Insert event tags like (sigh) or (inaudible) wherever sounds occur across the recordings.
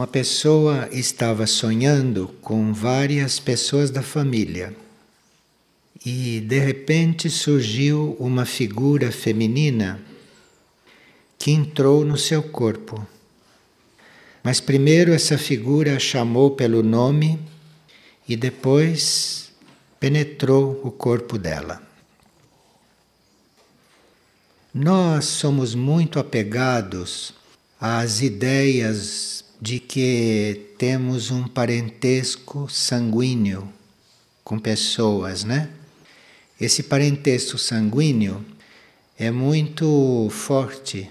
Uma pessoa estava sonhando com várias pessoas da família e de repente surgiu uma figura feminina que entrou no seu corpo. Mas primeiro essa figura chamou pelo nome e depois penetrou o corpo dela. Nós somos muito apegados às ideias de que temos um parentesco sanguíneo com pessoas, né? Esse parentesco sanguíneo é muito forte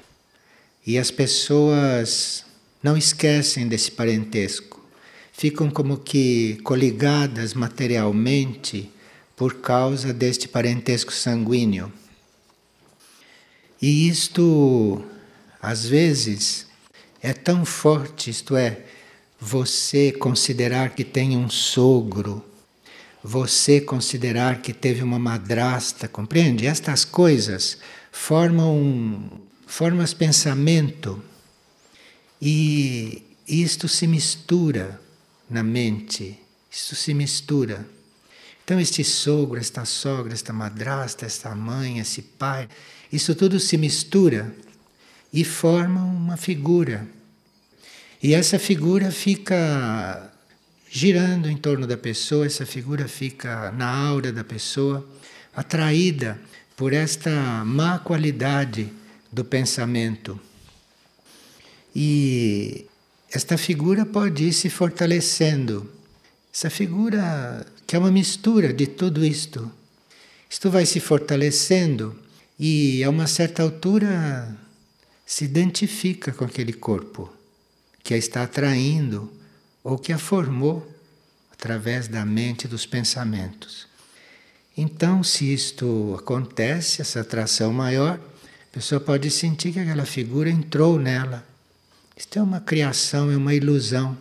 e as pessoas não esquecem desse parentesco, ficam como que coligadas materialmente por causa deste parentesco sanguíneo. E isto, às vezes, é tão forte, isto é, você considerar que tem um sogro, você considerar que teve uma madrasta, compreende? Estas coisas formam formas pensamento e isto se mistura na mente, isto se mistura. Então este sogro, esta sogra, esta madrasta, esta mãe, esse pai, isso tudo se mistura e formam uma figura. E essa figura fica girando em torno da pessoa, essa figura fica na aura da pessoa, atraída por esta má qualidade do pensamento. E esta figura pode ir se fortalecendo. Essa figura que é uma mistura de tudo isto. Isto vai se fortalecendo e a uma certa altura se identifica com aquele corpo que a está atraindo ou que a formou através da mente dos pensamentos. Então, se isto acontece, essa atração maior, a pessoa pode sentir que aquela figura entrou nela. Isto é uma criação, é uma ilusão,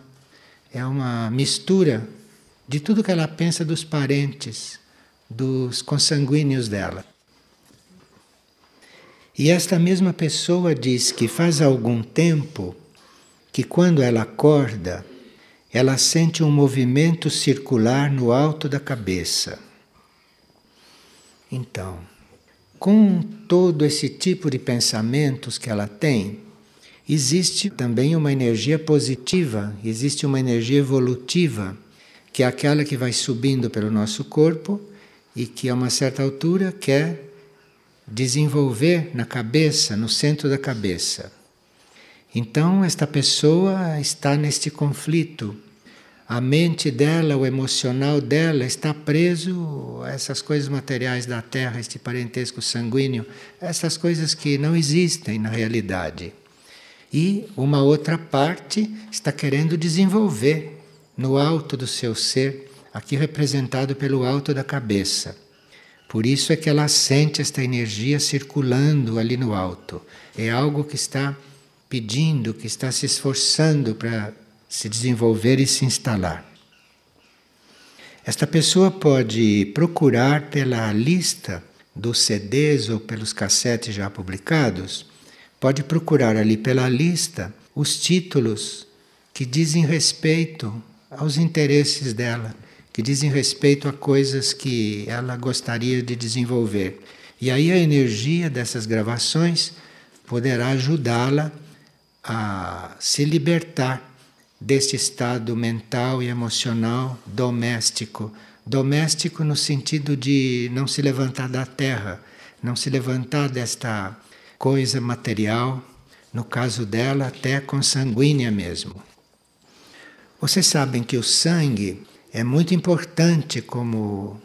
é uma mistura de tudo que ela pensa dos parentes, dos consanguíneos dela. E esta mesma pessoa diz que faz algum tempo que quando ela acorda, ela sente um movimento circular no alto da cabeça. Então, com todo esse tipo de pensamentos que ela tem, existe também uma energia positiva, existe uma energia evolutiva, que é aquela que vai subindo pelo nosso corpo e que a uma certa altura quer desenvolver na cabeça, no centro da cabeça. Então, esta pessoa está neste conflito. A mente dela, o emocional dela está preso a essas coisas materiais da terra, este parentesco sanguíneo, essas coisas que não existem na realidade. E uma outra parte está querendo desenvolver no alto do seu ser, aqui representado pelo alto da cabeça. Por isso é que ela sente esta energia circulando ali no alto. É algo que está pedindo, que está se esforçando para se desenvolver e se instalar. Esta pessoa pode procurar pela lista dos CDs ou pelos cassetes já publicados, pode procurar ali pela lista os títulos que dizem respeito aos interesses dela que dizem respeito a coisas que ela gostaria de desenvolver. E aí a energia dessas gravações poderá ajudá-la a se libertar deste estado mental e emocional doméstico. Doméstico no sentido de não se levantar da terra, não se levantar desta coisa material, no caso dela, até consanguínea mesmo. Vocês sabem que o sangue é muito importante como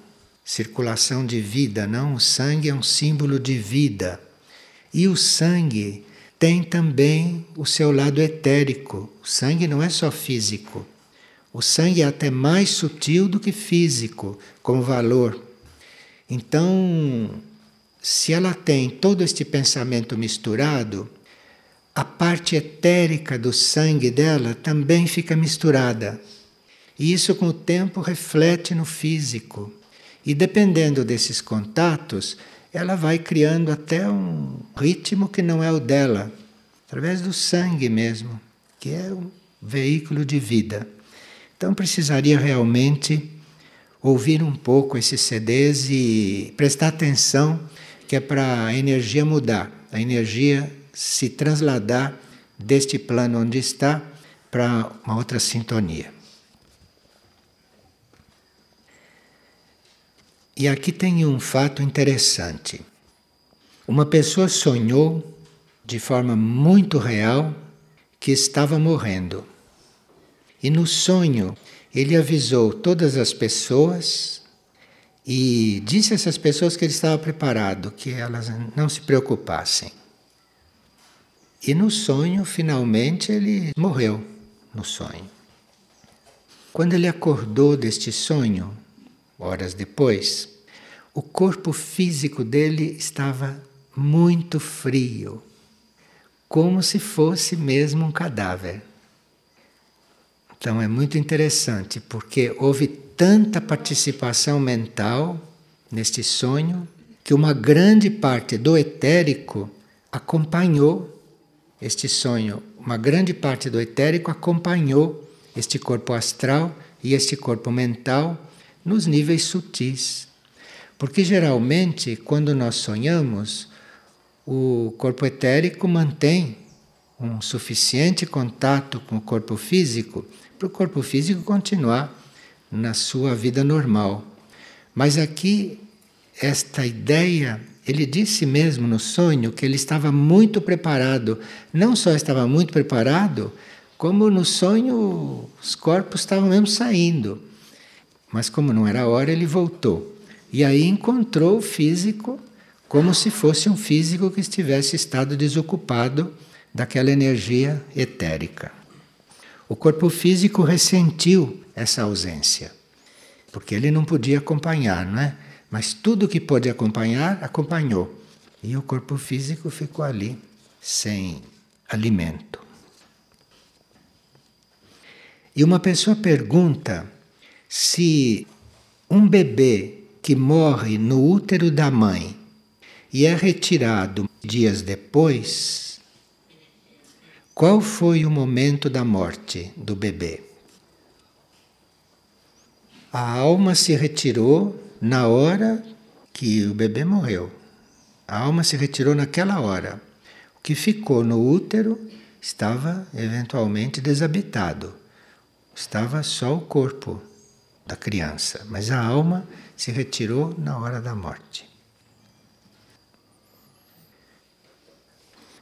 circulação de vida, não? O sangue é um símbolo de vida. E o sangue tem também o seu lado etérico. O sangue não é só físico. O sangue é até mais sutil do que físico, como valor. Então, se ela tem todo este pensamento misturado, a parte etérica do sangue dela também fica misturada. E isso, com o tempo, reflete no físico. E dependendo desses contatos, ela vai criando até um ritmo que não é o dela, através do sangue mesmo, que é veículo de vida. Então precisaria realmente ouvir um pouco esses CDs e prestar atenção que é para a energia mudar, a energia se trasladar deste plano onde está para uma outra sintonia. E aqui tem um fato interessante. Uma pessoa sonhou de forma muito real que estava morrendo. E no sonho ele avisou todas as pessoas e disse a essas pessoas que ele estava preparado, que elas não se preocupassem. E no sonho, finalmente, ele morreu no sonho. Quando ele acordou deste sonho, horas depois, o corpo físico dele estava muito frio, como se fosse mesmo um cadáver. Então é muito interessante, porque houve tanta participação mental neste sonho que uma grande parte do etérico acompanhou este sonho. Uma grande parte do etérico acompanhou este corpo astral e este corpo mental nos níveis sutis. Porque geralmente, quando nós sonhamos, o corpo etérico mantém um suficiente contato com o corpo físico para o corpo físico continuar na sua vida normal. Mas aqui, esta ideia, ele disse mesmo no sonho que ele estava muito preparado. Não só estava muito preparado, como no sonho os corpos estavam mesmo saindo. Mas como não era hora, ele voltou. E aí encontrou o físico como se fosse um físico que estivesse estado desocupado daquela energia etérica. O corpo físico ressentiu essa ausência, porque ele não podia acompanhar, não é? Mas tudo que pôde acompanhar, acompanhou. E o corpo físico ficou ali, sem alimento. E uma pessoa pergunta se um bebê que morre no útero da mãe e é retirado dias depois, qual foi o momento da morte do bebê? A alma se retirou na hora que o bebê morreu. A alma se retirou naquela hora. O que ficou no útero estava eventualmente desabitado. Estava só o corpo da criança, mas a alma se retirou na hora da morte.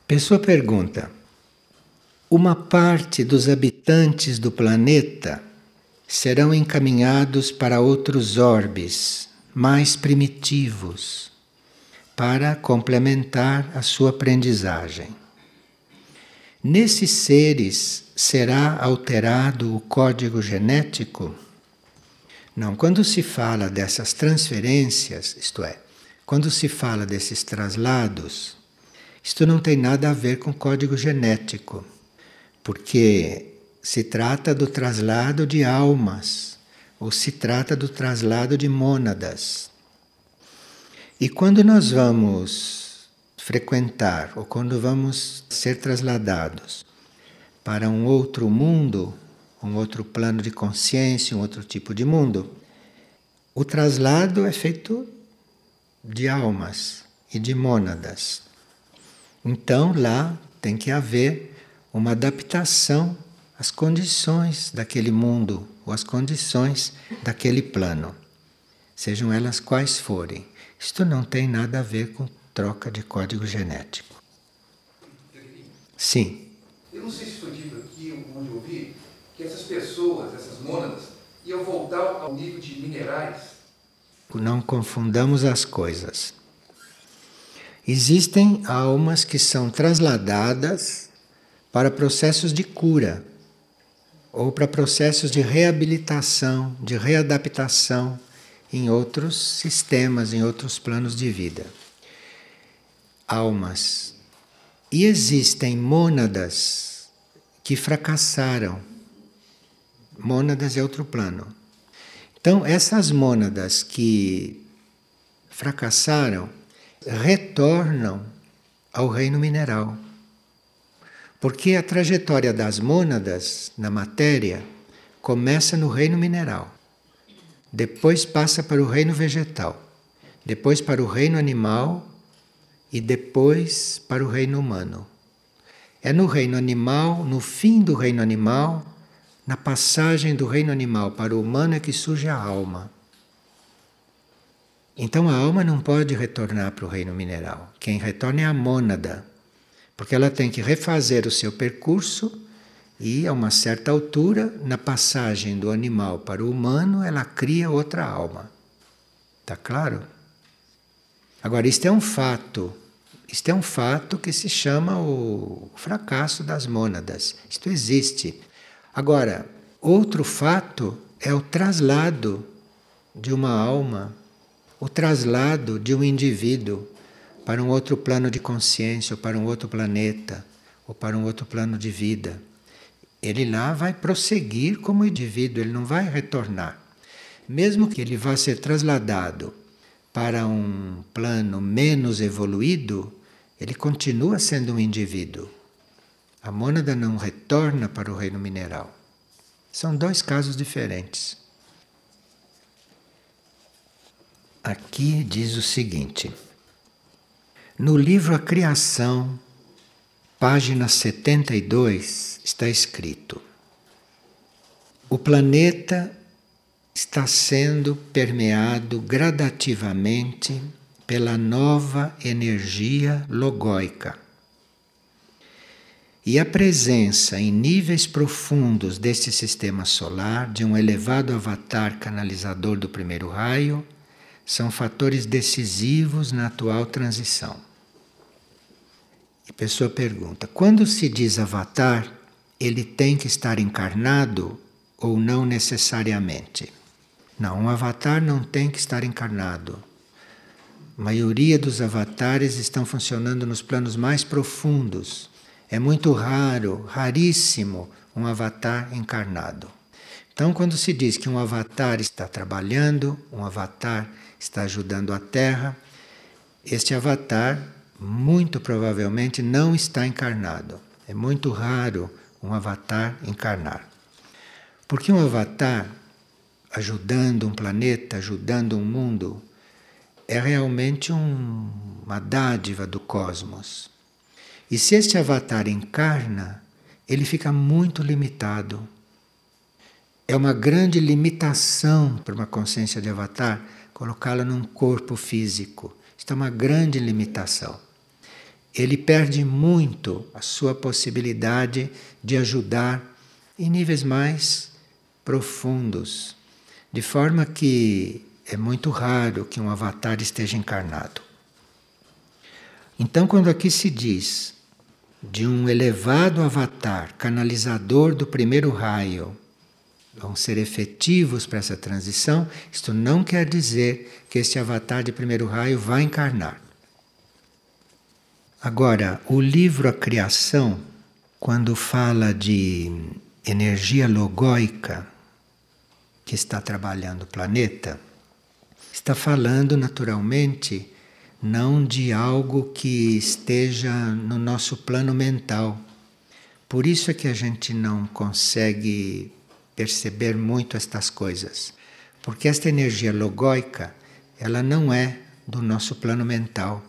Pessoa pergunta: uma parte dos habitantes do planeta serão encaminhados para outros orbes mais primitivos para complementar a sua aprendizagem. Nesses seres será alterado o código genético? Não, quando se fala dessas transferências, isto é, quando se fala desses traslados, isto não tem nada a ver com código genético porque se trata do traslado de almas, ou se trata do traslado de mônadas. E quando nós vamos frequentar, ou quando vamos ser trasladados para um outro mundo, um outro plano de consciência, um outro tipo de mundo, o traslado é feito de almas e de mônadas. Então lá tem que haver uma adaptação às condições daquele mundo ou às condições daquele plano, sejam elas quais forem. Isto não tem nada a ver com troca de código genético. Sim. Eu não sei se dito aqui onde eu ouvi que essas pessoas, essas mônadas, iam voltar ao nível de minerais. Não confundamos as coisas. Existem almas que são trasladadas para processos de cura ou para processos de reabilitação, de readaptação em outros sistemas, em outros planos de vida. Almas. E existem mônadas que fracassaram. Mônadas é outro plano. Então, essas mônadas que fracassaram retornam ao reino mineral Porque a trajetória das mônadas na matéria começa no reino mineral, depois passa para o reino vegetal, depois para o reino animal e depois para o reino humano. É no reino animal, no fim do reino animal, na passagem do reino animal para o humano é que surge a alma. Então a alma não pode retornar para o reino mineral. Quem retorna é a mônada, porque ela tem que refazer o seu percurso e, a uma certa altura, na passagem do animal para o humano, ela cria outra alma. Está claro? Agora, isto é um fato. Isto é um fato que se chama o fracasso das mônadas. Isto existe. Agora, outro fato é o traslado de uma alma o traslado de um indivíduo para um outro plano de consciência, ou para um outro planeta, ou para um outro plano de vida. Ele lá vai prosseguir como indivíduo, ele não vai retornar. Mesmo que ele vá ser trasladado para um plano menos evoluído, ele continua sendo um indivíduo. A mônada não retorna para o reino mineral. São dois casos diferentes. aqui diz o seguinte: no livro A Criação, página 72, está escrito: o planeta está sendo permeado gradativamente pela nova energia logóica. E a presença em níveis profundos deste sistema solar de um elevado avatar canalizador do primeiro raio são fatores decisivos na atual transição. E a pessoa pergunta: quando se diz avatar, ele tem que estar encarnado ou não necessariamente? Não, um avatar não tem que estar encarnado. A maioria dos avatares estão funcionando nos planos mais profundos. É muito raro, raríssimo, um avatar encarnado. Então, quando se diz que um avatar está trabalhando, um avatar está ajudando a Terra, este avatar muito provavelmente não está encarnado. É muito raro um avatar encarnar. Porque um avatar ajudando um planeta, ajudando um mundo, é realmente um, uma dádiva do cosmos. E se este avatar encarna, ele fica muito limitado. É uma grande limitação para uma consciência de avatar colocá-la num corpo físico. Isto é uma grande limitação. Ele perde muito a sua possibilidade de ajudar em níveis mais profundos, de forma que é muito raro que um avatar esteja encarnado. Então, quando aqui se diz de um elevado avatar, canalizador do primeiro raio, vão ser efetivos para essa transição, isto não quer dizer que este avatar de primeiro raio vai encarnar. Agora, o livro A Criação, quando fala de energia logóica que está trabalhando o planeta, está falando naturalmente não de algo que esteja no nosso plano mental. Por isso é que a gente não consegue perceber muito estas coisas, porque esta energia logóica, ela não é do nosso plano mental.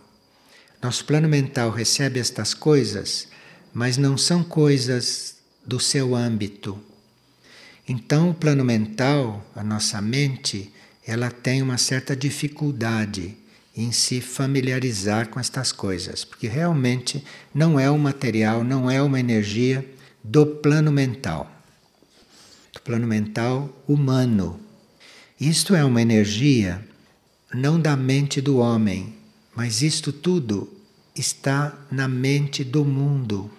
Nosso plano mental recebe estas coisas, mas não são coisas do seu âmbito. Então, o plano mental, a nossa mente, ela tem uma certa dificuldade em se familiarizar com estas coisas, porque realmente não é um material, não é uma energia do plano mental plano mental humano. Isto é uma energia não da mente do homem, mas isto tudo está na mente do mundo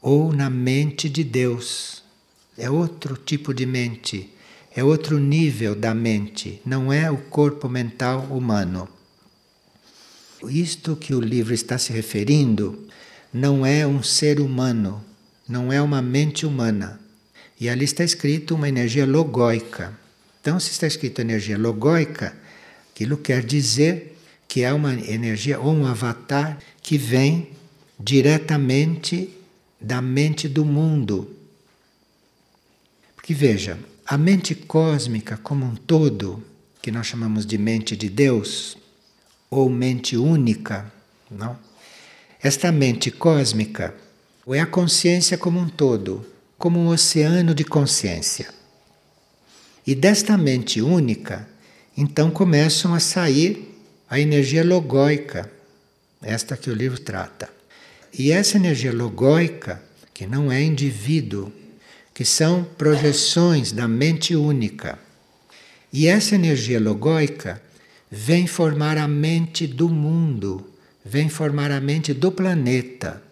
ou na mente de Deus. É outro tipo de mente, é outro nível da mente, não é o corpo mental humano. Isto que o livro está se referindo não é um ser humano, não é uma mente humana. E ali está escrito uma energia logóica. Então, se está escrito energia logóica, aquilo quer dizer que é uma energia ou um avatar que vem diretamente da mente do mundo. Porque veja, a mente cósmica como um todo, que nós chamamos de mente de Deus, ou mente única, não? Esta mente cósmica é a consciência como um todo, como um oceano de consciência. E desta mente única, então começam a sair a energia logóica, esta que o livro trata. E essa energia logóica, que não é indivíduo, que são projeções da mente única. E essa energia logóica vem formar a mente do mundo, vem formar a mente do planeta.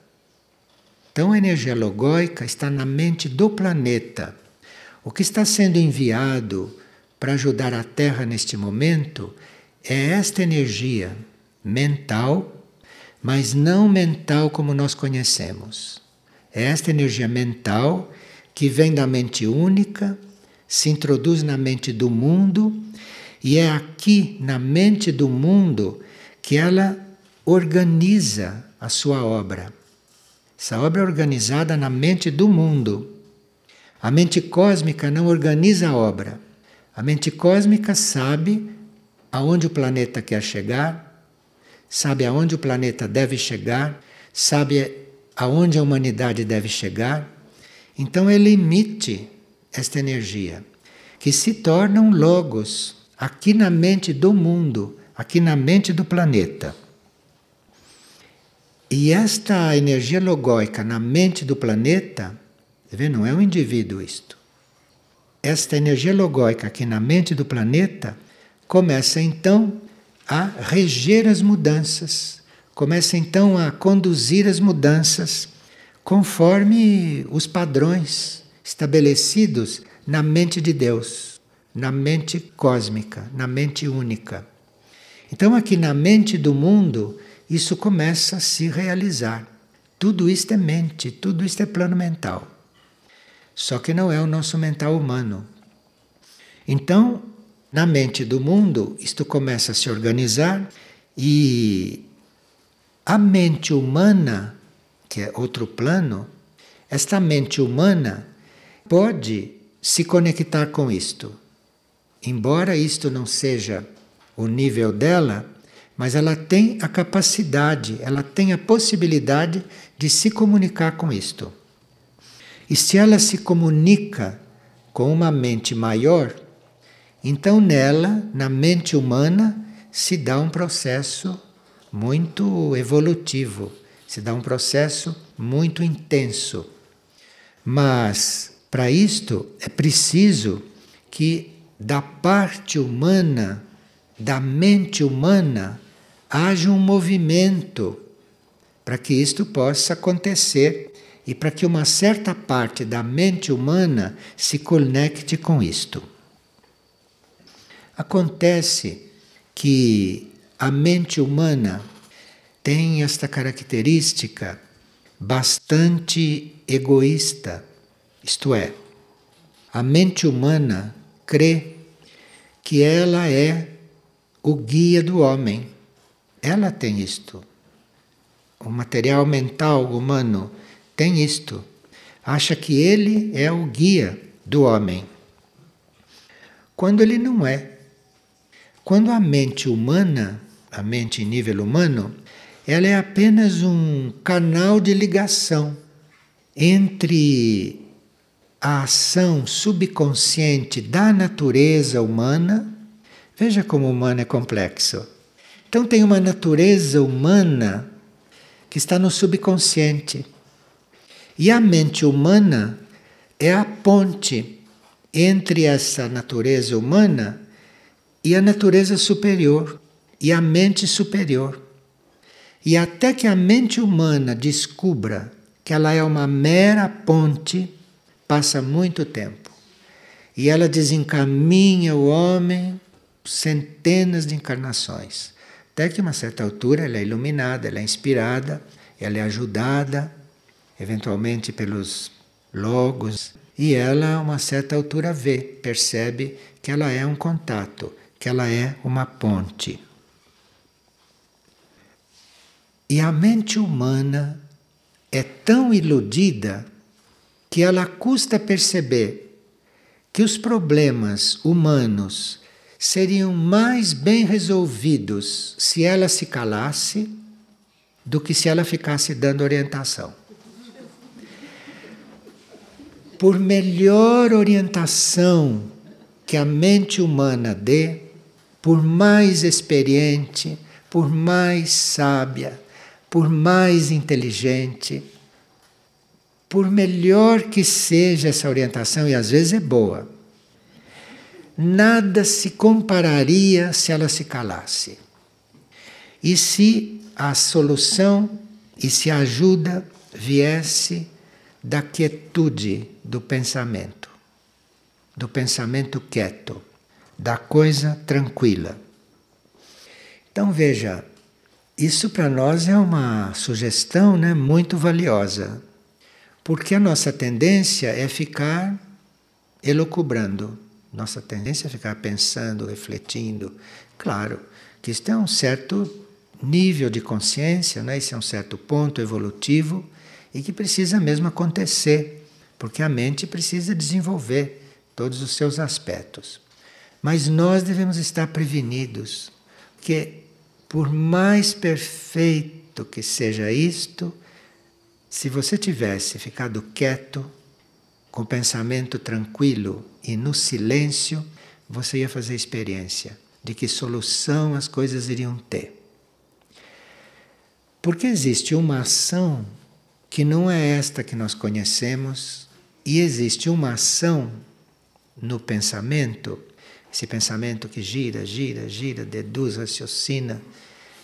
Então a energia logóica está na mente do planeta. O que está sendo enviado para ajudar a Terra neste momento é esta energia mental mas não mental como nós conhecemos. É esta energia mental que vem da mente única, se introduz na mente do mundo, e é aqui na mente do mundo que ela organiza a sua obra. Essa obra é organizada na mente do mundo. A mente cósmica não organiza a obra. A mente cósmica sabe aonde o planeta quer chegar, sabe aonde o planeta deve chegar, sabe aonde a humanidade deve chegar. Então ele emite esta energia, que se tornam logos aqui na mente do mundo, aqui na mente do planeta. E esta energia logóica na mente do planeta, vê, não é um indivíduo isto. Esta energia logóica aqui na mente do planeta começa então a reger as mudanças, começa então a conduzir as mudanças conforme os padrões estabelecidos na mente de Deus, na mente cósmica, na mente única. Então, aqui na mente do mundo, isso começa a se realizar. Tudo isto é mente, tudo isto é plano mental. Só que não é o nosso mental humano. Então, na mente do mundo, isto começa a se organizar e a mente humana, que é outro plano, esta mente humana pode se conectar com isto. Embora isto não seja o nível dela, mas ela tem a capacidade, ela tem a possibilidade de se comunicar com isto. E se ela se comunica com uma mente maior, então, nela, na mente humana, se dá um processo muito evolutivo, se dá um processo muito intenso. Mas, para isto, é preciso que da parte humana, da mente humana, haja um movimento para que isto possa acontecer e para que uma certa parte da mente humana se conecte com isto. Acontece que a mente humana tem esta característica bastante egoísta, isto é, a mente humana crê que ela é o guia do homem. Ela tem isto. O material mental humano tem isto. Acha que ele é o guia do homem. Quando ele não é. Quando a mente humana, a mente em nível humano, ela é apenas um canal de ligação entre a ação subconsciente da natureza humana. Veja como o humano é complexo. Então, tem uma natureza humana que está no subconsciente. E a mente humana é a ponte entre essa natureza humana e a natureza superior e a mente superior. E até que a mente humana descubra que ela é uma mera ponte, passa muito tempo. E ela desencaminha o homem centenas de encarnações. Até que, a uma certa altura, ela é iluminada, ela é inspirada, ela é ajudada, eventualmente pelos logos, e ela, a uma certa altura, vê, percebe que ela é um contato que ela é uma ponte. E a mente humana é tão iludida que ela custa perceber que os problemas humanos seriam mais bem resolvidos se ela se calasse do que se ela ficasse dando orientação. Por melhor orientação que a mente humana dê, por mais experiente, por mais sábia, por mais inteligente, por melhor que seja essa orientação, e às vezes é boa, nada se compararia se ela se calasse. E se a solução e se a ajuda viesse da quietude do pensamento, do pensamento quieto, da coisa tranquila. Então veja, isso para nós é uma sugestão né, muito valiosa, porque a nossa tendência é ficar elocubrando, nossa tendência é ficar pensando, refletindo. Claro que isto é um certo nível de consciência, né? esse é um certo ponto evolutivo e que precisa mesmo acontecer, porque a mente precisa desenvolver todos os seus aspectos. Mas nós devemos estar prevenidos, porque por mais perfeito que seja isto, se você tivesse ficado quieto, com o pensamento tranquilo e no silêncio, você ia fazer experiência de que solução as coisas iriam ter. Porque existe uma ação que não é esta que nós conhecemos, e existe uma ação no pensamento esse pensamento que gira, gira, gira, deduz, raciocina,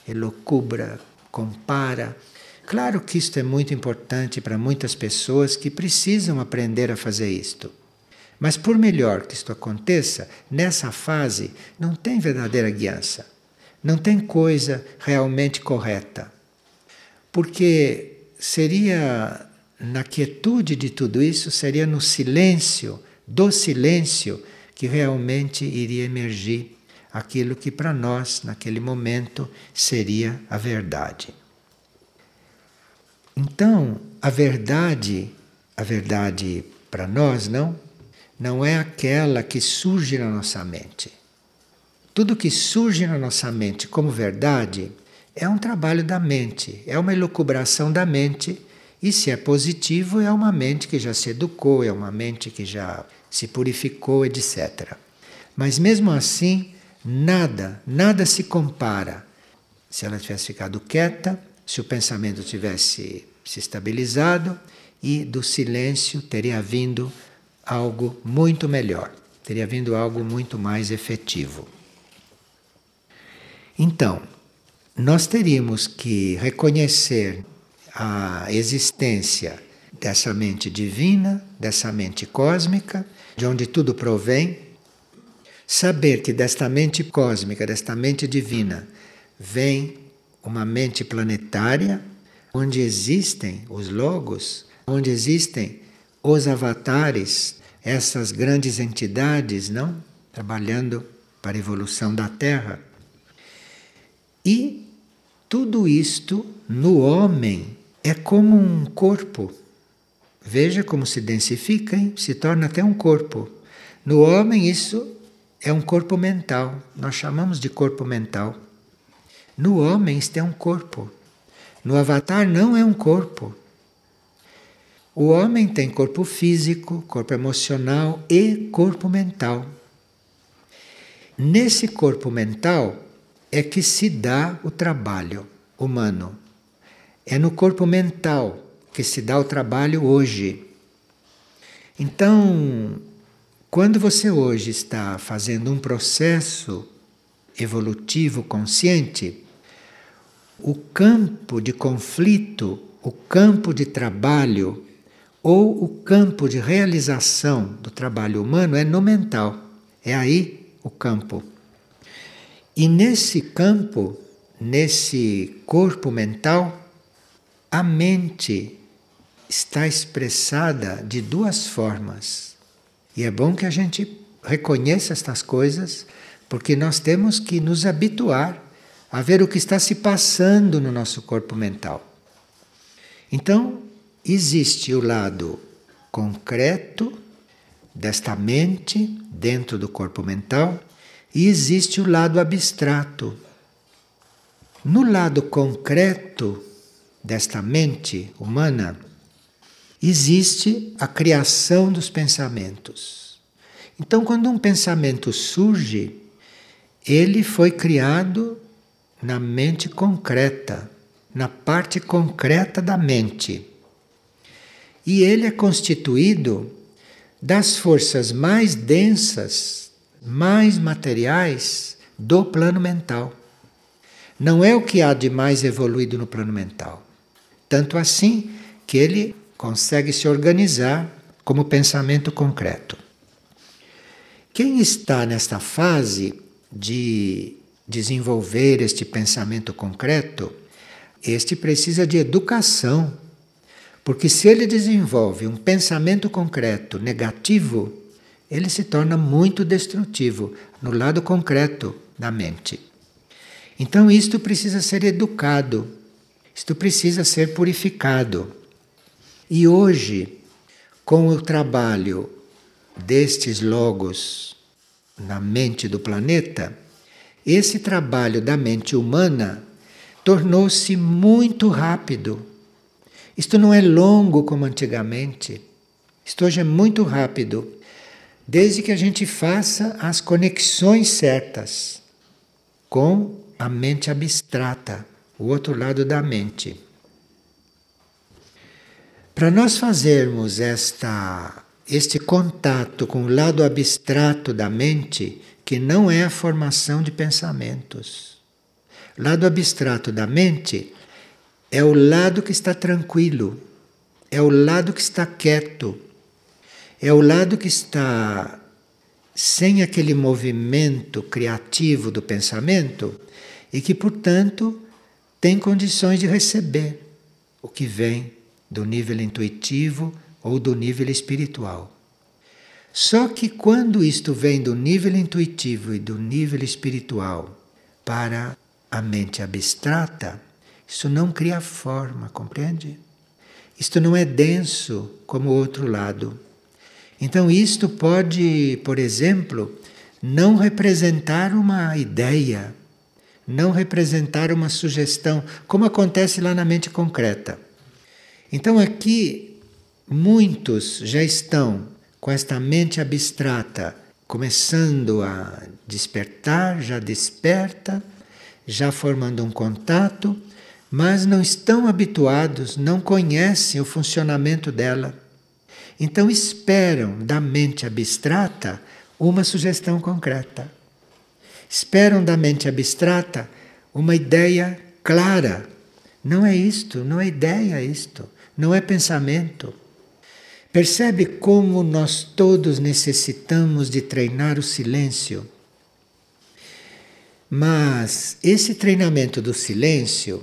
elocubra, compara. Claro que isto é muito importante para muitas pessoas que precisam aprender a fazer isto. Mas por melhor que isto aconteça, nessa fase não tem verdadeira guiança, não tem coisa realmente correta. Porque seria na quietude de tudo isso, seria no silêncio, do silêncio, que realmente iria emergir aquilo que para nós, naquele momento, seria a verdade. Então, a verdade, a verdade para nós não, não é aquela que surge na nossa mente. Tudo que surge na nossa mente como verdade é um trabalho da mente, é uma elucubração da mente, e se é positivo, é uma mente que já se educou, é uma mente que já se purificou, etc. Mas mesmo assim, nada, nada se compara. Se ela tivesse ficado quieta, se o pensamento tivesse se estabilizado e do silêncio teria vindo algo muito melhor, teria vindo algo muito mais efetivo. Então, nós teríamos que reconhecer a existência dessa mente divina, dessa mente cósmica, de onde tudo provém, saber que desta mente cósmica, desta mente divina, vem uma mente planetária, onde existem os logos, onde existem os avatares, essas grandes entidades, não? Trabalhando para a evolução da Terra. E tudo isto no homem é como um corpo Veja como se densifica, hein? se torna até um corpo. No homem, isso é um corpo mental. Nós chamamos de corpo mental. No homem, isto é um corpo. No avatar, não é um corpo. O homem tem corpo físico, corpo emocional e corpo mental. Nesse corpo mental é que se dá o trabalho humano. É no corpo mental que se dá o trabalho hoje. Então, quando você hoje está fazendo um processo evolutivo consciente, o campo de conflito, o campo de trabalho ou o campo de realização do trabalho humano é no mental. É aí o campo. E nesse campo, nesse corpo mental, a mente está expressada de duas formas. E é bom que a gente reconheça estas coisas, porque nós temos que nos habituar a ver o que está se passando no nosso corpo mental. Então, existe o lado concreto desta mente dentro do corpo mental e existe o lado abstrato. No lado concreto desta mente humana, existe a criação dos pensamentos. Então, quando um pensamento surge, ele foi criado na mente concreta, na parte concreta da mente. E ele é constituído das forças mais densas, mais materiais do plano mental. Não é o que há de mais evoluído no plano mental. Tanto assim que ele consegue se organizar como pensamento concreto. Quem está nesta fase de desenvolver este pensamento concreto, este precisa de educação. Porque se ele desenvolve um pensamento concreto negativo, ele se torna muito destrutivo no lado concreto da mente. Então, isto precisa ser educado, isto precisa ser purificado. E hoje, com o trabalho destes logos na mente do planeta, esse trabalho da mente humana tornou-se muito rápido. Isto não é longo como antigamente. Isto hoje é muito rápido, desde que a gente faça as conexões certas com a mente abstrata, o outro lado da mente. Para nós fazermos esta, este contato com o lado abstrato da mente, que não é a formação de pensamentos. Lado abstrato da mente é o lado que está tranquilo, é o lado que está quieto, é o lado que está sem aquele movimento criativo do pensamento e que, portanto, tem condições de receber o que vem do nível intuitivo ou do nível espiritual. Só que quando isto vem do nível intuitivo e do nível espiritual para a mente abstrata, isso não cria forma, compreende? Isto não é denso como o outro lado. Então, isto pode, por exemplo, não representar uma ideia, não representar uma sugestão, como acontece lá na mente concreta. Então aqui muitos já estão com esta mente abstrata começando a despertar, já desperta, já formando um contato, mas não estão habituados, não conhecem o funcionamento dela. Então esperam da mente abstrata uma sugestão concreta. Esperam da mente abstrata uma ideia clara. Não é isto, não é ideia isto não é pensamento. Percebe como nós todos necessitamos de treinar o silêncio? Mas esse treinamento do silêncio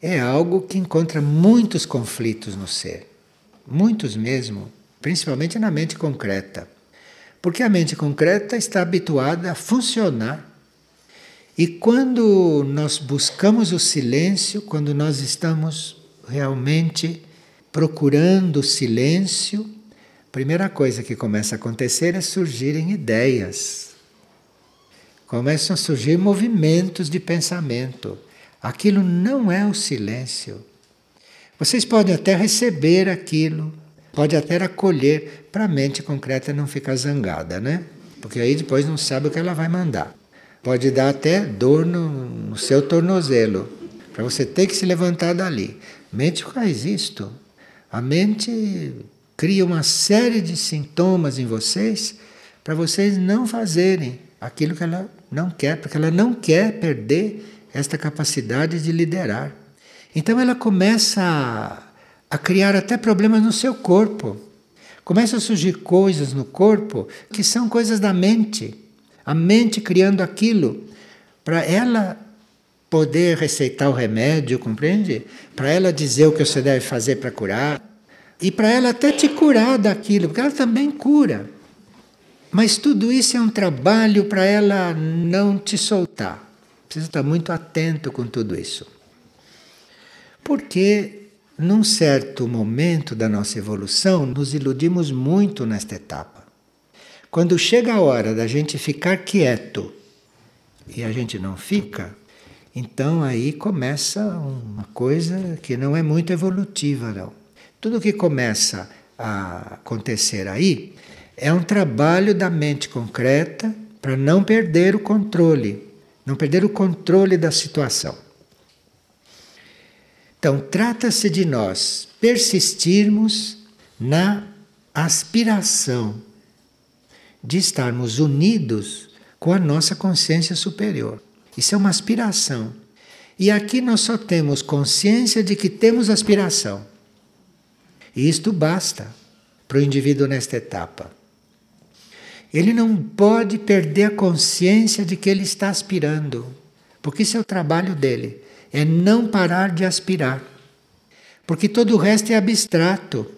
é algo que encontra muitos conflitos no ser, muitos mesmo, principalmente na mente concreta. Porque a mente concreta está habituada a funcionar. E quando nós buscamos o silêncio, quando nós estamos realmente procurando o silêncio, a primeira coisa que começa a acontecer é surgirem ideias. Começam a surgir movimentos de pensamento. Aquilo não é o silêncio. Vocês podem até receber aquilo, pode até acolher, para a mente concreta não ficar zangada, né? Porque aí depois não sabe o que ela vai mandar. Pode dar até dor no, no seu tornozelo, para você ter que se levantar dali. Mente faz isto. A mente cria uma série de sintomas em vocês para vocês não fazerem aquilo que ela não quer, porque ela não quer perder esta capacidade de liderar. Então ela começa a, a criar até problemas no seu corpo. Começam a surgir coisas no corpo que são coisas da mente. A mente criando aquilo para ela poder receitar o remédio, compreende? Para ela dizer o que você deve fazer para curar. E para ela até te curar daquilo, porque ela também cura. Mas tudo isso é um trabalho para ela não te soltar. Precisa estar muito atento com tudo isso. Porque num certo momento da nossa evolução, nos iludimos muito nesta etapa. Quando chega a hora da gente ficar quieto e a gente não fica, então aí começa uma coisa que não é muito evolutiva, não. Tudo que começa a acontecer aí é um trabalho da mente concreta para não perder o controle, não perder o controle da situação. Então, trata-se de nós persistirmos na aspiração de estarmos unidos com a nossa consciência superior. Isso é uma aspiração. E aqui nós só temos consciência de que temos aspiração. E isto basta para o indivíduo nesta etapa. Ele não pode perder a consciência de que ele está aspirando, porque isso é o trabalho dele, é não parar de aspirar. Porque todo o resto é abstrato.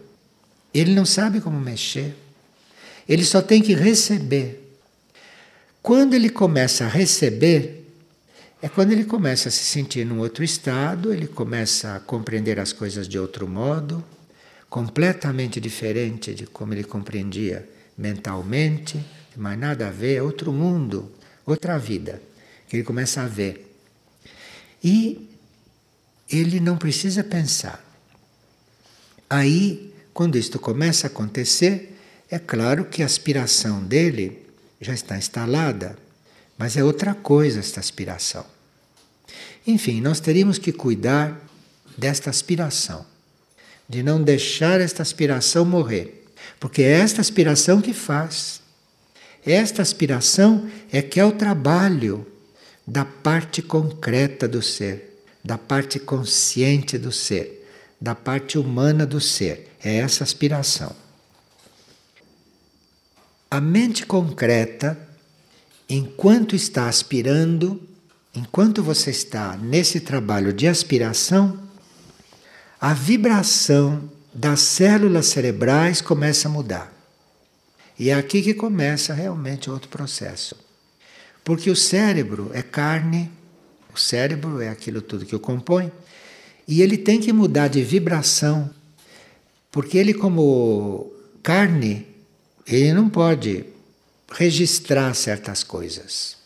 Ele não sabe como mexer. Ele só tem que receber. Quando ele começa a receber, é quando ele começa a se sentir num outro estado, ele começa a compreender as coisas de outro modo, completamente diferente de como ele compreendia mentalmente, mas nada a ver, é outro mundo, outra vida, que ele começa a ver. E ele não precisa pensar. Aí, quando isto começa a acontecer, é claro que a aspiração dele já está instalada, mas é outra coisa esta aspiração. Enfim, nós teríamos que cuidar desta aspiração, de não deixar esta aspiração morrer, porque é esta aspiração que faz. Esta aspiração é que é o trabalho da parte concreta do ser, da parte consciente do ser, da parte humana do ser. É essa aspiração. A mente concreta, enquanto está aspirando, enquanto você está nesse trabalho de aspiração, a vibração das células cerebrais começa a mudar. E é aqui que começa realmente outro processo. Porque o cérebro é carne, o cérebro é aquilo tudo que o compõe, e ele tem que mudar de vibração, porque ele, como carne, ele não pode registrar certas coisas.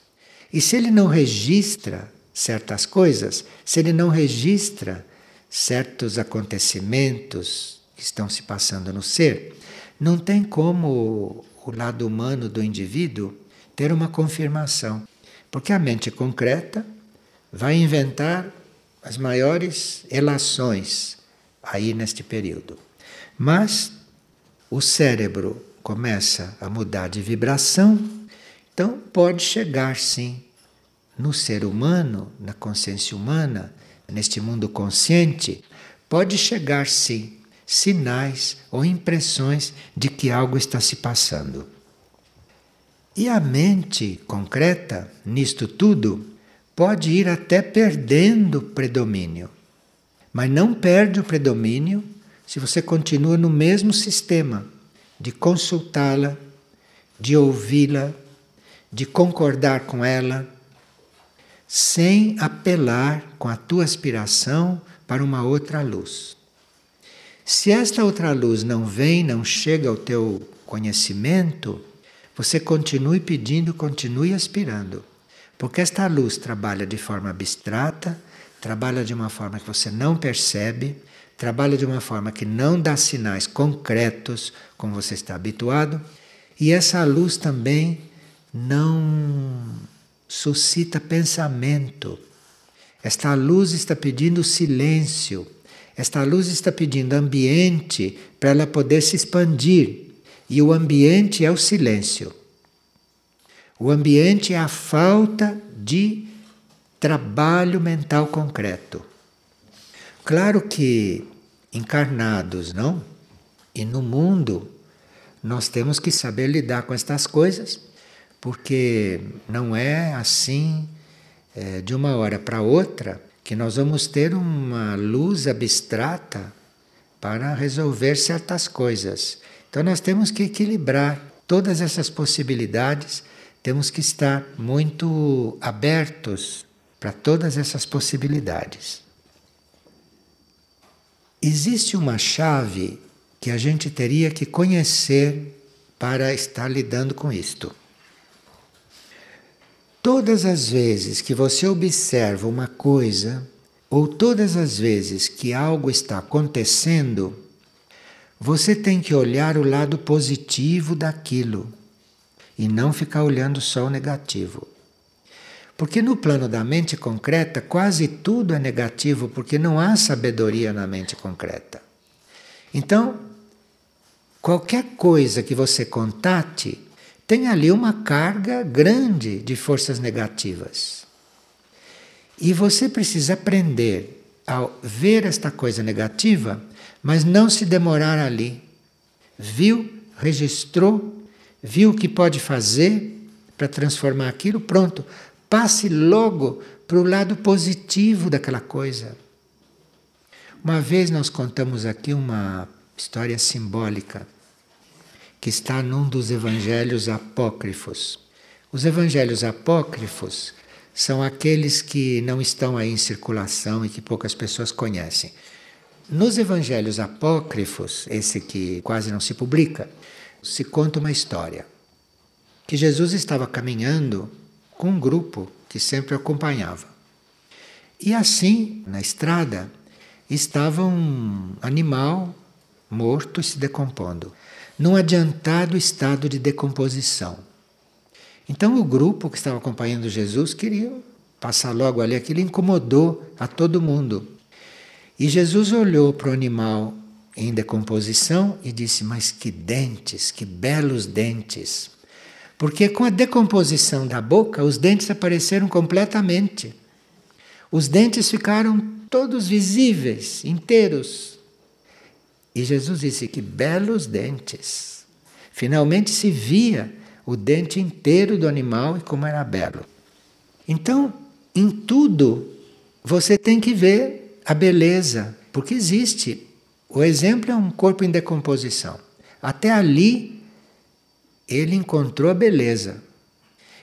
E se ele não registra certas coisas, se ele não registra certos acontecimentos que estão se passando no ser, não tem como o lado humano do indivíduo ter uma confirmação. Porque a mente concreta vai inventar as maiores relações aí neste período. Mas o cérebro começa a mudar de vibração, então pode chegar sim no ser humano, na consciência humana, neste mundo consciente, pode chegar sim sinais ou impressões de que algo está se passando. E a mente concreta, nisto tudo, pode ir até perdendo predomínio. Mas não perde o predomínio se você continua no mesmo sistema de consultá-la, de ouvi-la, de concordar com ela, sem apelar com a tua aspiração para uma outra luz. Se esta outra luz não vem, não chega ao teu conhecimento, você continue pedindo, continue aspirando. Porque esta luz trabalha de forma abstrata, trabalha de uma forma que você não percebe, trabalha de uma forma que não dá sinais concretos, como você está habituado, e essa luz também não suscita pensamento. Esta luz está pedindo silêncio, esta luz está pedindo ambiente para ela poder se expandir, e o ambiente é o silêncio. O ambiente é a falta de trabalho mental concreto. Claro que encarnados, não? E no mundo nós temos que saber lidar com estas coisas, porque não é assim é, de uma hora para outra que nós vamos ter uma luz abstrata para resolver certas coisas. Então nós temos que equilibrar todas essas possibilidades, temos que estar muito abertos para todas essas possibilidades. Existe uma chave que a gente teria que conhecer para estar lidando com isto. Todas as vezes que você observa uma coisa, ou todas as vezes que algo está acontecendo, você tem que olhar o lado positivo daquilo e não ficar olhando só o negativo. Porque no plano da mente concreta, quase tudo é negativo, porque não há sabedoria na mente concreta. Então, qualquer coisa que você contate, tem ali uma carga grande de forças negativas. E você precisa aprender a ver esta coisa negativa, mas não se demorar ali. Viu, registrou, viu o que pode fazer para transformar aquilo, pronto. Passe logo para o lado positivo daquela coisa. Uma vez nós contamos aqui uma história simbólica que está num dos evangelhos apócrifos. Os evangelhos apócrifos são aqueles que não estão aí em circulação e que poucas pessoas conhecem. Nos evangelhos apócrifos, esse que quase não se publica, se conta uma história que Jesus estava caminhando com um grupo que sempre acompanhava. E assim, na estrada, estava um animal morto e se decompondo num adiantado estado de decomposição. Então o grupo que estava acompanhando Jesus queria passar logo ali, aquilo incomodou a todo mundo. E Jesus olhou para o animal em decomposição e disse: Mas que dentes, que belos dentes! Porque com a decomposição da boca, os dentes apareceram completamente. Os dentes ficaram todos visíveis, inteiros. E Jesus disse que belos dentes. Finalmente se via o dente inteiro do animal e como era belo. Então, em tudo, você tem que ver a beleza, porque existe. O exemplo é um corpo em decomposição. Até ali, ele encontrou a beleza.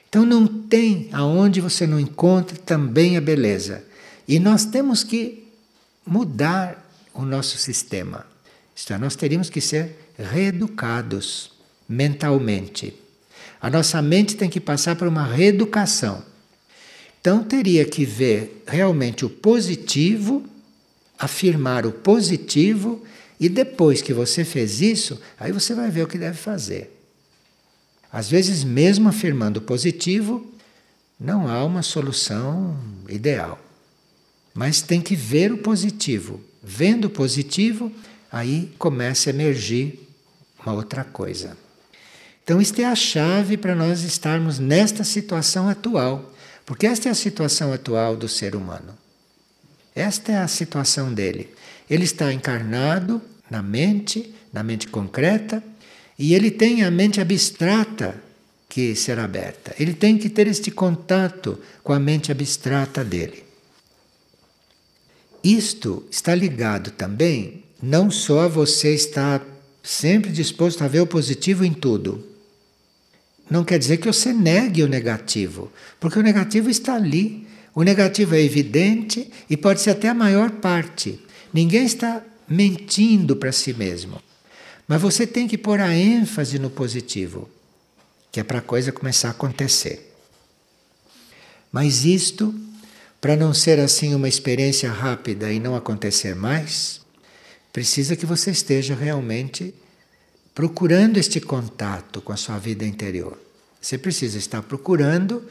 Então, não tem aonde você não encontre também a beleza. E nós temos que mudar o nosso sistema. Isto é, nós teríamos que ser reeducados mentalmente. A nossa mente tem que passar por uma reeducação. Então teria que ver realmente o positivo, afirmar o positivo, e depois que você fez isso, aí você vai ver o que deve fazer. Às vezes, mesmo afirmando o positivo, não há uma solução ideal. Mas tem que ver o positivo. Vendo o positivo, aí começa a emergir uma outra coisa. Então, isto é a chave para nós estarmos nesta situação atual, porque esta é a situação atual do ser humano. Esta é a situação dele. Ele está encarnado na mente, na mente concreta, e ele tem a mente abstrata que será aberta. Ele tem que ter este contato com a mente abstrata dele. Isto está ligado também não só você está sempre disposto a ver o positivo em tudo. Não quer dizer que você negue o negativo, porque o negativo está ali. O negativo é evidente e pode ser até a maior parte. Ninguém está mentindo para si mesmo. Mas você tem que pôr a ênfase no positivo, que é para a coisa começar a acontecer. Mas isto, para não ser assim uma experiência rápida e não acontecer mais, precisa que você esteja realmente procurando este contato com a sua vida interior. Você precisa estar procurando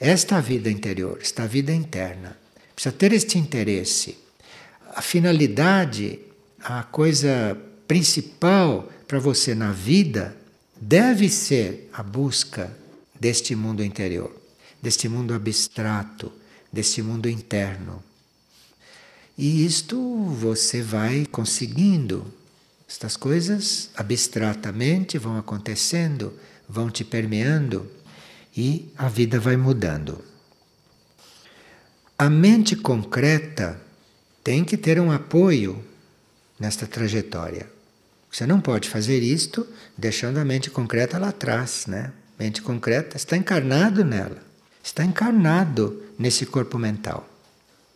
esta vida interior, esta vida interna. Precisa ter este interesse. A finalidade, a coisa principal para você na vida deve ser a busca deste mundo interior, deste mundo abstrato, deste mundo interno. E isto você vai conseguindo. Estas coisas abstratamente vão acontecendo, vão te permeando e a vida vai mudando. A mente concreta tem que ter um apoio nesta trajetória. Você não pode fazer isto deixando a mente concreta lá atrás, né? Mente concreta está encarnado nela, está encarnado nesse corpo mental.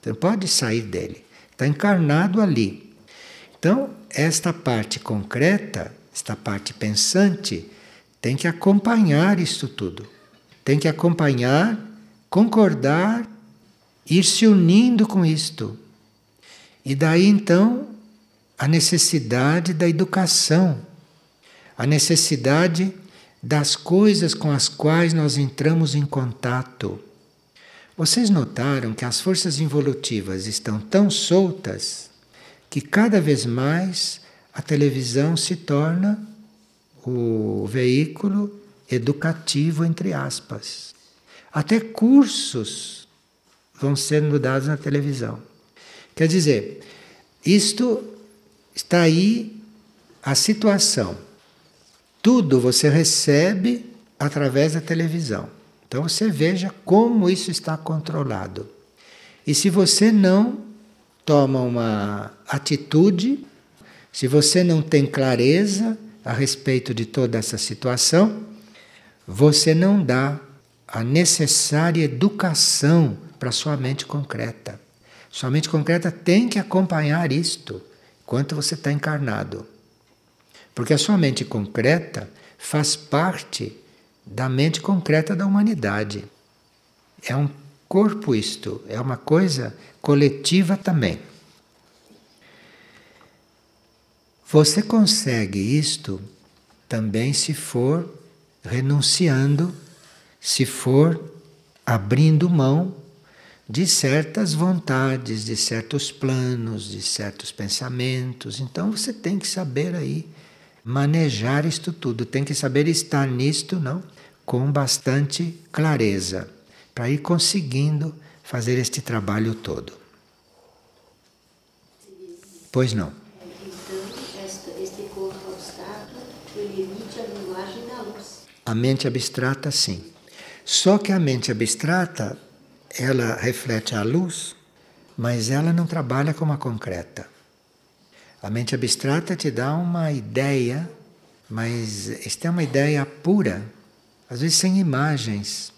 Você não pode sair dele. Está encarnado ali. Então, esta parte concreta, esta parte pensante, tem que acompanhar isto tudo. Tem que acompanhar, concordar, ir se unindo com isto. E daí então a necessidade da educação, a necessidade das coisas com as quais nós entramos em contato. Vocês notaram que as forças involutivas estão tão soltas que cada vez mais a televisão se torna o veículo educativo, entre aspas. Até cursos vão sendo dados na televisão. Quer dizer, isto está aí a situação. Tudo você recebe através da televisão. Então você veja como isso está controlado. E se você não toma uma atitude, se você não tem clareza a respeito de toda essa situação, você não dá a necessária educação para sua mente concreta. Sua mente concreta tem que acompanhar isto enquanto você está encarnado. Porque a sua mente concreta faz parte da mente concreta da humanidade. É um corpo isto, é uma coisa coletiva também. Você consegue isto também se for renunciando, se for abrindo mão de certas vontades, de certos planos, de certos pensamentos. Então você tem que saber aí manejar isto tudo, tem que saber estar nisto, não, com bastante clareza, para ir conseguindo fazer este trabalho todo. Pois não. A mente abstrata, sim. Só que a mente abstrata, ela reflete a luz, mas ela não trabalha como a concreta. A mente abstrata te dá uma ideia, mas esta é uma ideia pura, às vezes sem imagens.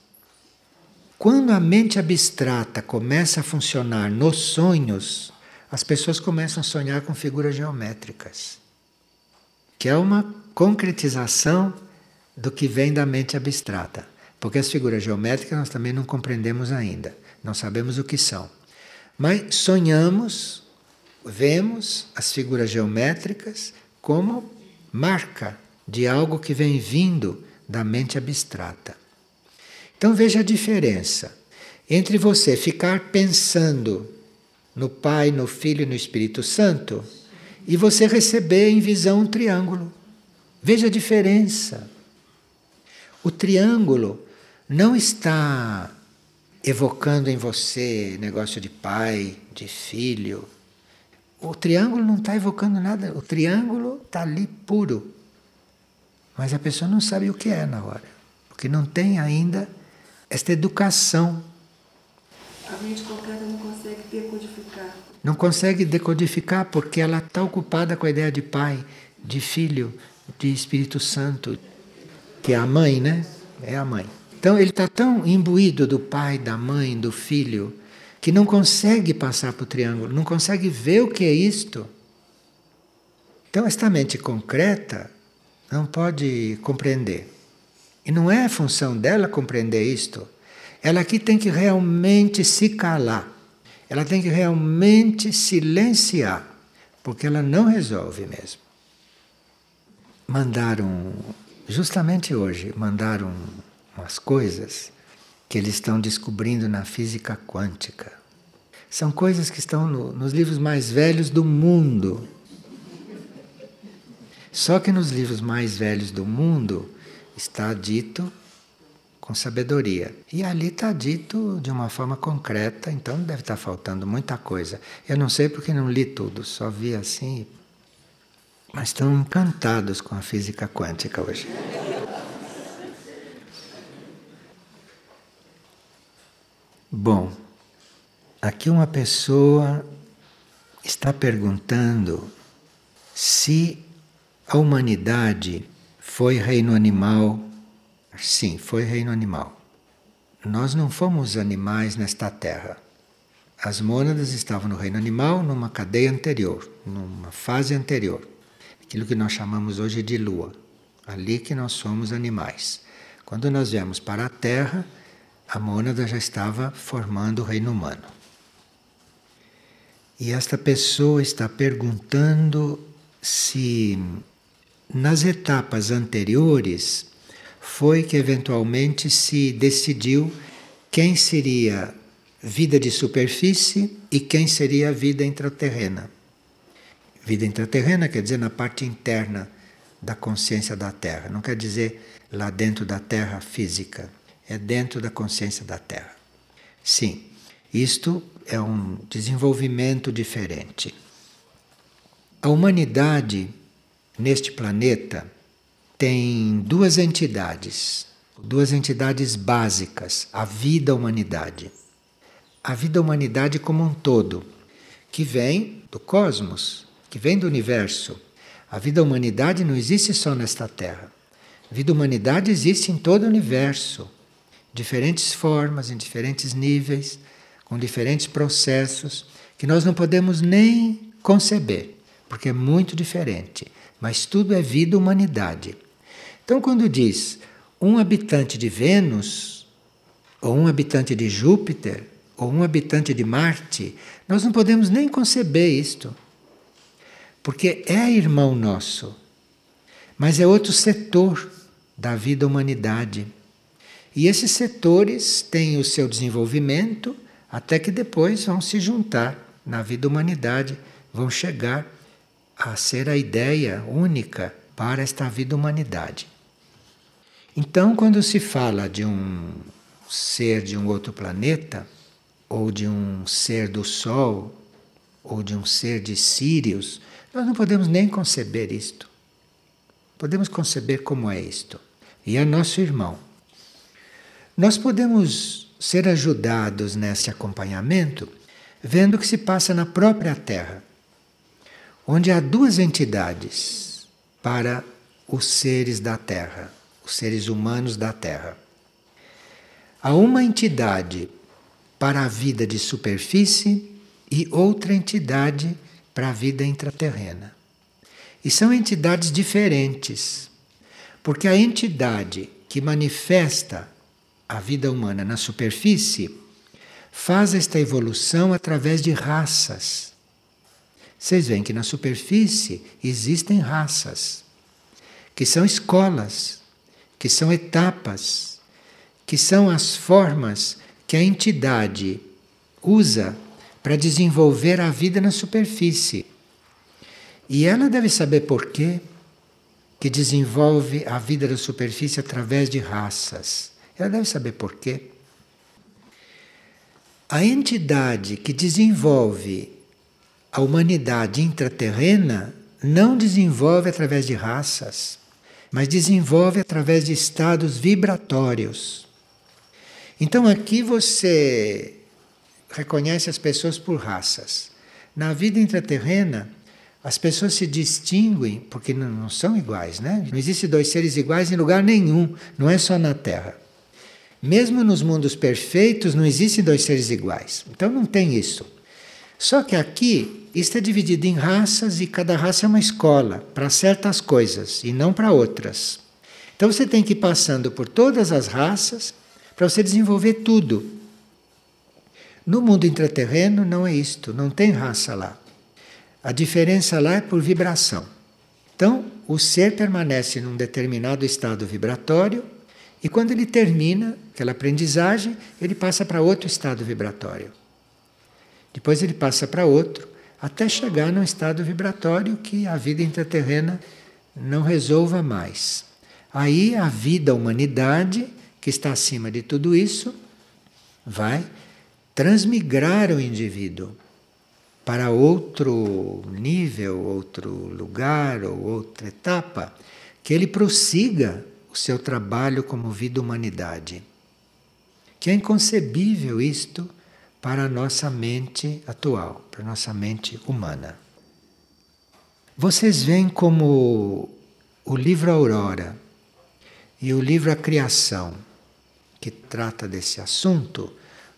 Quando a mente abstrata começa a funcionar nos sonhos, as pessoas começam a sonhar com figuras geométricas, que é uma concretização do que vem da mente abstrata. Porque as figuras geométricas nós também não compreendemos ainda, não sabemos o que são. Mas sonhamos, vemos as figuras geométricas como marca de algo que vem vindo da mente abstrata. Então veja a diferença entre você ficar pensando no Pai, no Filho e no Espírito Santo e você receber em visão um triângulo. Veja a diferença. O triângulo não está evocando em você negócio de pai, de filho. O triângulo não está evocando nada. O triângulo está ali puro. Mas a pessoa não sabe o que é na hora. Porque não tem ainda esta educação. A mente concreta não consegue decodificar. Não consegue decodificar porque ela está ocupada com a ideia de pai, de filho, de Espírito Santo que é a mãe, né? É a mãe. Então ele está tão imbuído do pai, da mãe, do filho, que não consegue passar para o triângulo, não consegue ver o que é isto. Então esta mente concreta não pode compreender. E não é função dela compreender isto. Ela aqui tem que realmente se calar. Ela tem que realmente silenciar, porque ela não resolve mesmo. Mandaram Justamente hoje mandaram umas coisas que eles estão descobrindo na física quântica. São coisas que estão no, nos livros mais velhos do mundo. Só que nos livros mais velhos do mundo está dito com sabedoria. E ali está dito de uma forma concreta, então deve estar faltando muita coisa. Eu não sei porque não li tudo, só vi assim mas estão encantados com a física quântica hoje. Bom, aqui uma pessoa está perguntando se a humanidade foi reino animal. Sim, foi reino animal. Nós não fomos animais nesta terra. As mônadas estavam no reino animal numa cadeia anterior, numa fase anterior, aquilo que nós chamamos hoje de lua, ali que nós somos animais. Quando nós viemos para a Terra, a mônada já estava formando o reino humano. E esta pessoa está perguntando se nas etapas anteriores foi que eventualmente se decidiu quem seria vida de superfície e quem seria vida intraterrena. Vida intraterrena quer dizer na parte interna da consciência da Terra, não quer dizer lá dentro da Terra física, é dentro da consciência da Terra. Sim, isto é um desenvolvimento diferente. A humanidade neste planeta tem duas entidades, duas entidades básicas, a vida humanidade a vida humanidade como um todo, que vem do cosmos, que vem do universo. A vida humanidade não existe só nesta Terra. A vida humanidade existe em todo o universo, diferentes formas, em diferentes níveis, com diferentes processos que nós não podemos nem conceber, porque é muito diferente. Mas tudo é vida humanidade. Então, quando diz um habitante de Vênus ou um habitante de Júpiter, ou um habitante de Marte, nós não podemos nem conceber isto. Porque é irmão nosso, mas é outro setor da vida humanidade. E esses setores têm o seu desenvolvimento até que depois vão se juntar na vida humanidade, vão chegar a ser a ideia única para esta vida humanidade. Então, quando se fala de um ser de um outro planeta, ou de um ser do Sol, ou de um ser de Sírios, nós não podemos nem conceber isto. Podemos conceber como é isto. E é nosso irmão. Nós podemos ser ajudados nesse acompanhamento vendo o que se passa na própria Terra, onde há duas entidades para os seres da Terra, os seres humanos da Terra. Há uma entidade para a vida de superfície e outra entidade para a vida intraterrena. E são entidades diferentes, porque a entidade que manifesta a vida humana na superfície faz esta evolução através de raças. Vocês veem que na superfície existem raças, que são escolas, que são etapas, que são as formas que a entidade usa para desenvolver a vida na superfície. E ela deve saber por quê que desenvolve a vida da superfície através de raças. Ela deve saber por quê. A entidade que desenvolve a humanidade intraterrena não desenvolve através de raças, mas desenvolve através de estados vibratórios. Então aqui você reconhece as pessoas por raças. Na vida intraterrena, as pessoas se distinguem porque não, são iguais, né? Não existem dois seres iguais em lugar nenhum, não é só na Terra. Mesmo nos mundos perfeitos não existem dois seres iguais. Então não tem isso. Só que aqui isto é dividido em raças e cada raça é uma escola para certas coisas e não para outras. Então você tem que ir passando por todas as raças para você desenvolver tudo. No mundo intraterreno não é isto, não tem raça lá. A diferença lá é por vibração. Então, o ser permanece num determinado estado vibratório e quando ele termina aquela aprendizagem, ele passa para outro estado vibratório. Depois ele passa para outro, até chegar num estado vibratório que a vida intraterrena não resolva mais. Aí a vida, a humanidade, que está acima de tudo isso, vai transmigrar o indivíduo para outro nível, outro lugar ou outra etapa, que ele prossiga seu trabalho como vida humanidade. Que é inconcebível isto para a nossa mente atual, para a nossa mente humana. Vocês veem como o livro Aurora e o livro A Criação que trata desse assunto,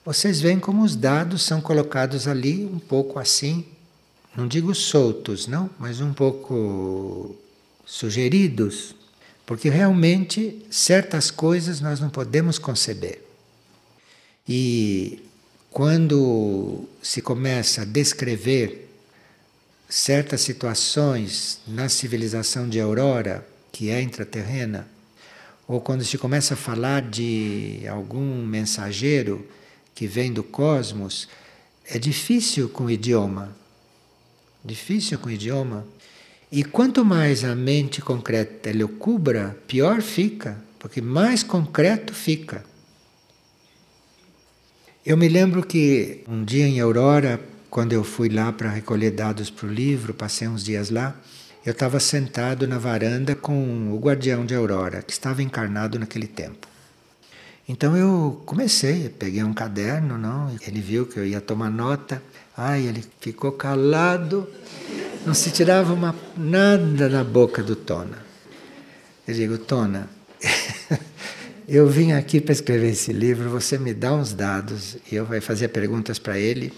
vocês veem como os dados são colocados ali um pouco assim, não digo soltos, não, mas um pouco sugeridos, porque realmente certas coisas nós não podemos conceber. E quando se começa a descrever certas situações na civilização de Aurora, que é intraterrena, ou quando se começa a falar de algum mensageiro que vem do cosmos, é difícil com o idioma. Difícil com o idioma. E quanto mais a mente concreta ele cubra, pior fica, porque mais concreto fica. Eu me lembro que um dia em Aurora, quando eu fui lá para recolher dados para o livro, passei uns dias lá, eu estava sentado na varanda com o guardião de Aurora, que estava encarnado naquele tempo. Então eu comecei, peguei um caderno, não, ele viu que eu ia tomar nota, ai, ele ficou calado, não se tirava uma, nada da boca do Tona. Eu digo, Tona, (laughs) eu vim aqui para escrever esse livro, você me dá uns dados e eu vou fazer perguntas para ele.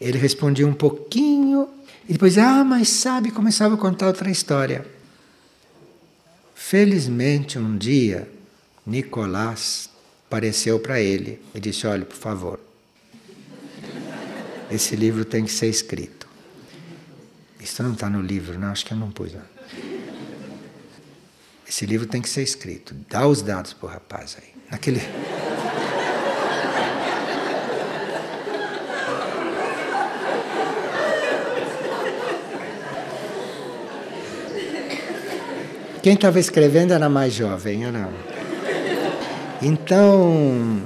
Ele respondia um pouquinho e depois, ah, mas sabe, começava a contar outra história. Felizmente, um dia, Nicolás apareceu para ele e disse: Olha, por favor, esse livro tem que ser escrito. Isso não está no livro, não, acho que eu não pus. Não. Esse livro tem que ser escrito. Dá os dados para o rapaz aí. Naquele. Quem estava escrevendo era mais jovem, era. Então,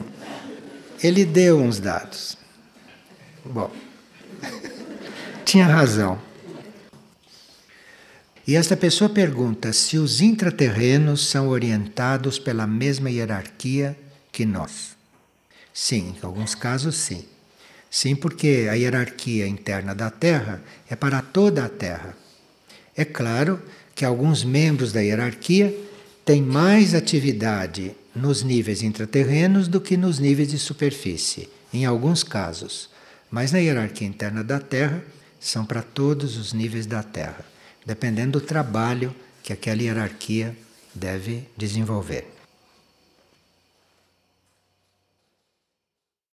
ele deu uns dados. Bom, tinha razão. E esta pessoa pergunta se os intraterrenos são orientados pela mesma hierarquia que nós. Sim, em alguns casos sim. Sim, porque a hierarquia interna da Terra é para toda a Terra. É claro que alguns membros da hierarquia têm mais atividade nos níveis intraterrenos do que nos níveis de superfície, em alguns casos. Mas na hierarquia interna da Terra, são para todos os níveis da Terra dependendo do trabalho que aquela hierarquia deve desenvolver.